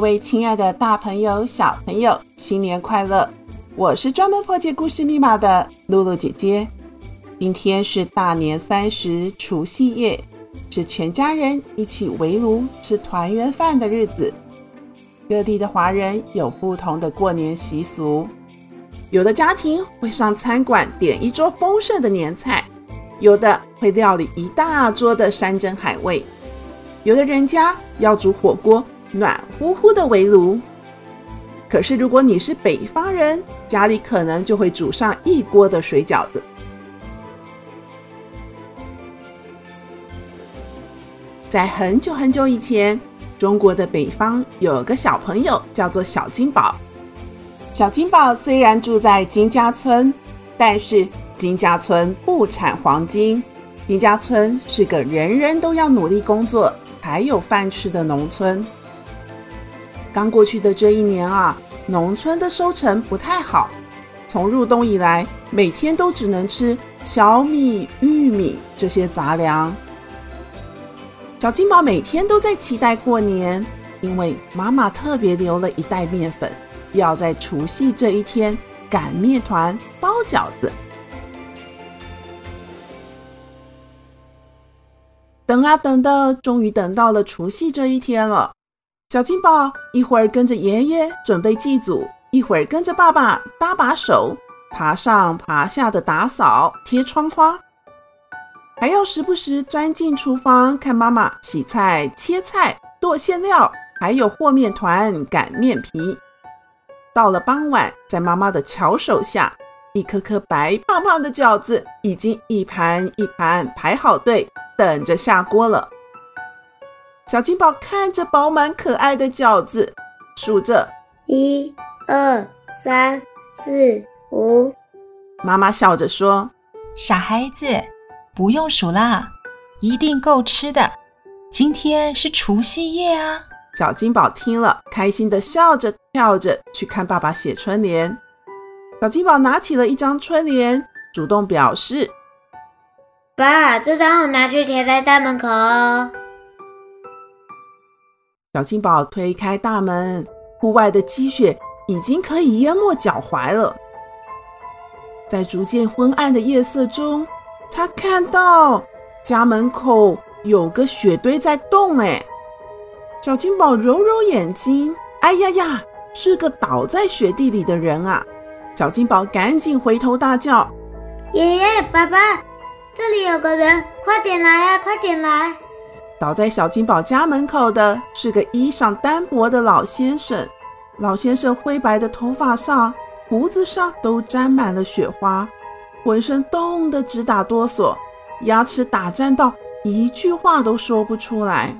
各位亲爱的大朋友、小朋友，新年快乐！我是专门破解故事密码的露露姐姐。今天是大年三十，除夕夜，是全家人一起围炉吃团圆饭的日子。各地的华人有不同的过年习俗，有的家庭会上餐馆点一桌丰盛的年菜，有的会料理一大桌的山珍海味，有的人家要煮火锅。暖乎乎的围炉，可是如果你是北方人，家里可能就会煮上一锅的水饺子。在很久很久以前，中国的北方有个小朋友叫做小金宝。小金宝虽然住在金家村，但是金家村不产黄金。金家村是个人人都要努力工作才有饭吃的农村。刚过去的这一年啊，农村的收成不太好。从入冬以来，每天都只能吃小米、玉米这些杂粮。小金宝每天都在期待过年，因为妈妈特别留了一袋面粉，要在除夕这一天擀面团、包饺子。等啊等的，终于等到了除夕这一天了。小金宝一会儿跟着爷爷准备祭祖，一会儿跟着爸爸搭把手，爬上爬下的打扫、贴窗花，还要时不时钻进厨房看妈妈洗菜、切菜、剁馅料，还有和面团、擀面皮。到了傍晚，在妈妈的巧手下，一颗颗白胖胖的饺子已经一盘一盘排好队，等着下锅了。小金宝看着饱满可爱的饺子，数着一、二、三、四、五。妈妈笑着说：“傻孩子，不用数啦，一定够吃的。今天是除夕夜啊！”小金宝听了，开心地笑着跳着去看爸爸写春联。小金宝拿起了一张春联，主动表示：“爸，这张我拿去贴在大门口哦。”小金宝推开大门，户外的积雪已经可以淹没脚踝了。在逐渐昏暗的夜色中，他看到家门口有个雪堆在动。哎，小金宝揉揉眼睛，哎呀呀，是个倒在雪地里的人啊！小金宝赶紧回头大叫：“爷爷，爸爸，这里有个人，快点来呀，快点来！”倒在小金宝家门口的是个衣裳单薄的老先生。老先生灰白的头发上、胡子上都沾满了雪花，浑身冻得直打哆嗦，牙齿打颤到一句话都说不出来。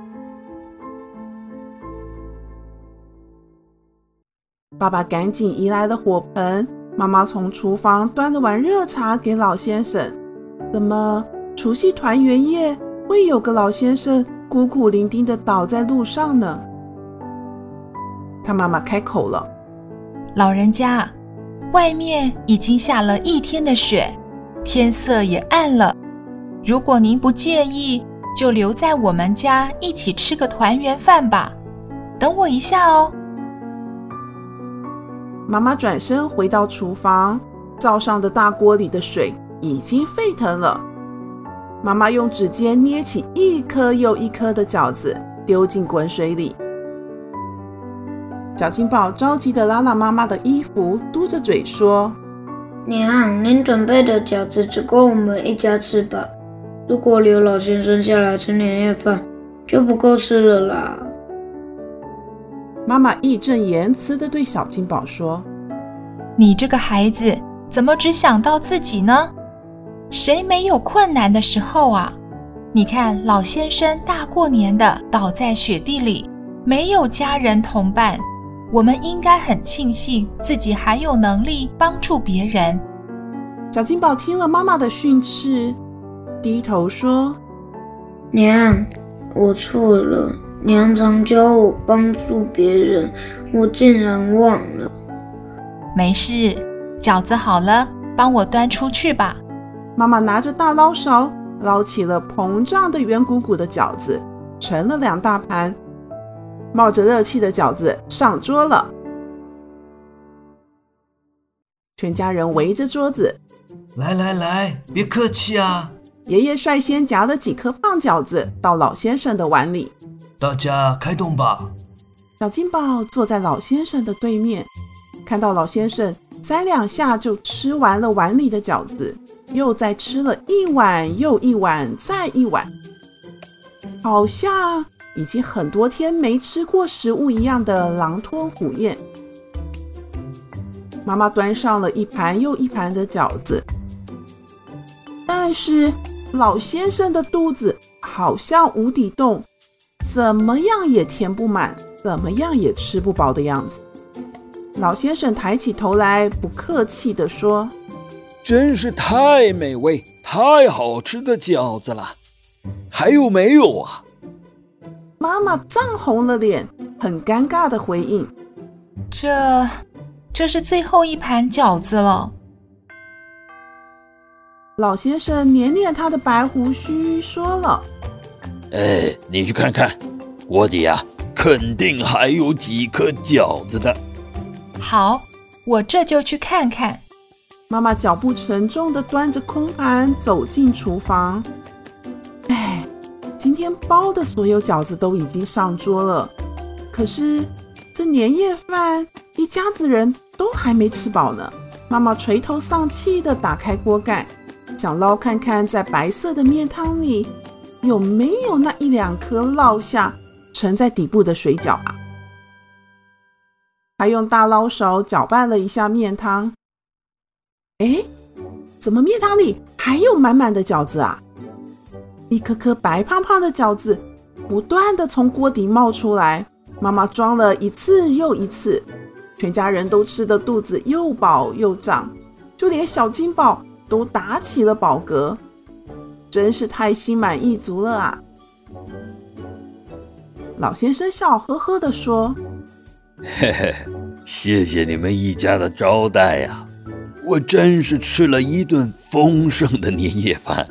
爸爸赶紧移来了火盆，妈妈从厨房端了碗热茶给老先生。怎么，除夕团圆夜，会有个老先生孤苦伶仃的倒在路上呢。他妈妈开口了：“老人家，外面已经下了一天的雪，天色也暗了。如果您不介意，就留在我们家一起吃个团圆饭吧。等我一下哦。”妈妈转身回到厨房，灶上的大锅里的水已经沸腾了。妈妈用指尖捏起一颗又一颗的饺子，丢进滚水里。小金宝着急的拉拉妈妈的衣服，嘟着嘴说：“娘，您准备的饺子只够我们一家吃吧？如果刘老先生下来吃年夜饭，就不够吃了啦。”妈妈义正言辞的对小金宝说：“你这个孩子，怎么只想到自己呢？”谁没有困难的时候啊？你看老先生大过年的倒在雪地里，没有家人同伴，我们应该很庆幸自己还有能力帮助别人。小金宝听了妈妈的训斥，低头说：“娘，我错了。娘常教我帮助别人，我竟然忘了。没事，饺子好了，帮我端出去吧。”妈妈拿着大捞勺，捞起了膨胀的圆鼓鼓的饺子，盛了两大盘。冒着热气的饺子上桌了，全家人围着桌子。来来来，别客气啊！爷爷率先夹了几颗胖饺子到老先生的碗里，大家开动吧。小金宝坐在老先生的对面，看到老先生三两下就吃完了碗里的饺子，又再吃了一碗又一碗再一碗，好像已经很多天没吃过食物一样的狼吞虎咽。妈妈端上了一盘又一盘的饺子。但是老先生的肚子好像无底洞，怎么样也填不满，怎么样也吃不饱的样子。老先生抬起头来，不客气地说：“真是太美味、太好吃的饺子了，还有没有啊？”妈妈涨红了脸，很尴尬的回应：“这，这是最后一盘饺子了。”老先生捻捻他的白胡须，说了：“哎，你去看看，锅底呀，肯定还有几颗饺子的。”好，我这就去看看。妈妈脚步沉重地端着空盘走进厨房。哎，今天包的所有饺子都已经上桌了，可是这年夜饭一家子人都还没吃饱呢。妈妈垂头丧气地打开锅盖。想捞看看，在白色的面汤里有没有那一两颗落下沉在底部的水饺啊？还用大捞勺搅拌了一下面汤，哎，怎么面汤里还有满满的饺子啊？一颗颗白胖胖的饺子不断的从锅底冒出来，妈妈装了一次又一次，全家人都吃的肚子又饱又胀，就连小金宝。都打起了饱嗝，真是太心满意足了啊！老先生笑呵呵地说：“嘿嘿，谢谢你们一家的招待呀，我真是吃了一顿丰盛的年夜饭。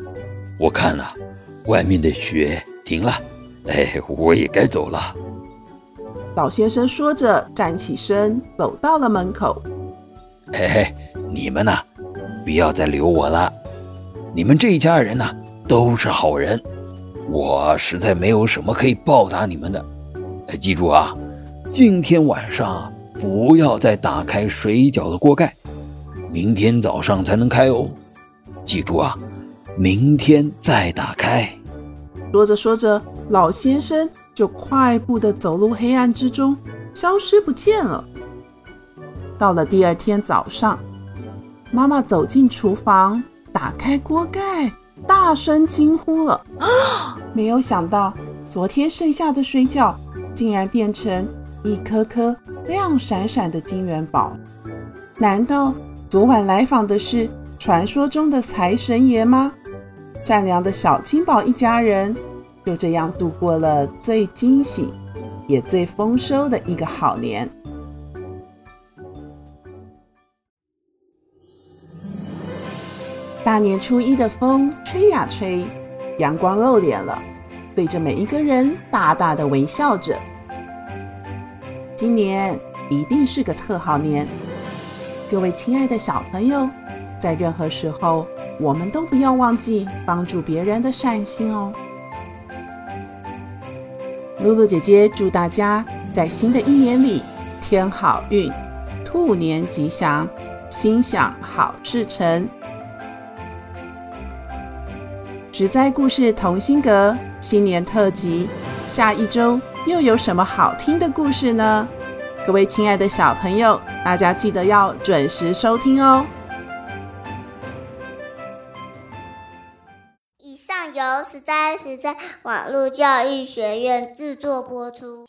我看呐，外面的雪停了，哎，我也该走了。”老先生说着，站起身，走到了门口。哎，你们呐。不要再留我了，你们这一家人呐，都是好人，我实在没有什么可以报答你们的。哎，记住啊，今天晚上不要再打开水饺的锅盖，明天早上才能开哦。记住啊，明天再打开。说着说着，老先生就快步地走入黑暗之中，消失不见了。到了第二天早上。妈妈走进厨房，打开锅盖，大声惊呼了：“啊！没有想到，昨天剩下的水饺竟然变成一颗颗亮闪闪的金元宝！难道昨晚来访的是传说中的财神爷吗？”善良的小金宝一家人就这样度过了最惊喜也最丰收的一个好年。大年初一的风吹呀吹，阳光露脸了，对着每一个人大大的微笑着。今年一定是个特好年，各位亲爱的小朋友，在任何时候，我们都不要忘记帮助别人的善心哦。露露姐姐祝大家在新的一年里添好运，兔年吉祥，心想好事成。实在故事同心阁新年特辑，下一周又有什么好听的故事呢？各位亲爱的小朋友，大家记得要准时收听哦。以上由实在实在网络教育学院制作播出。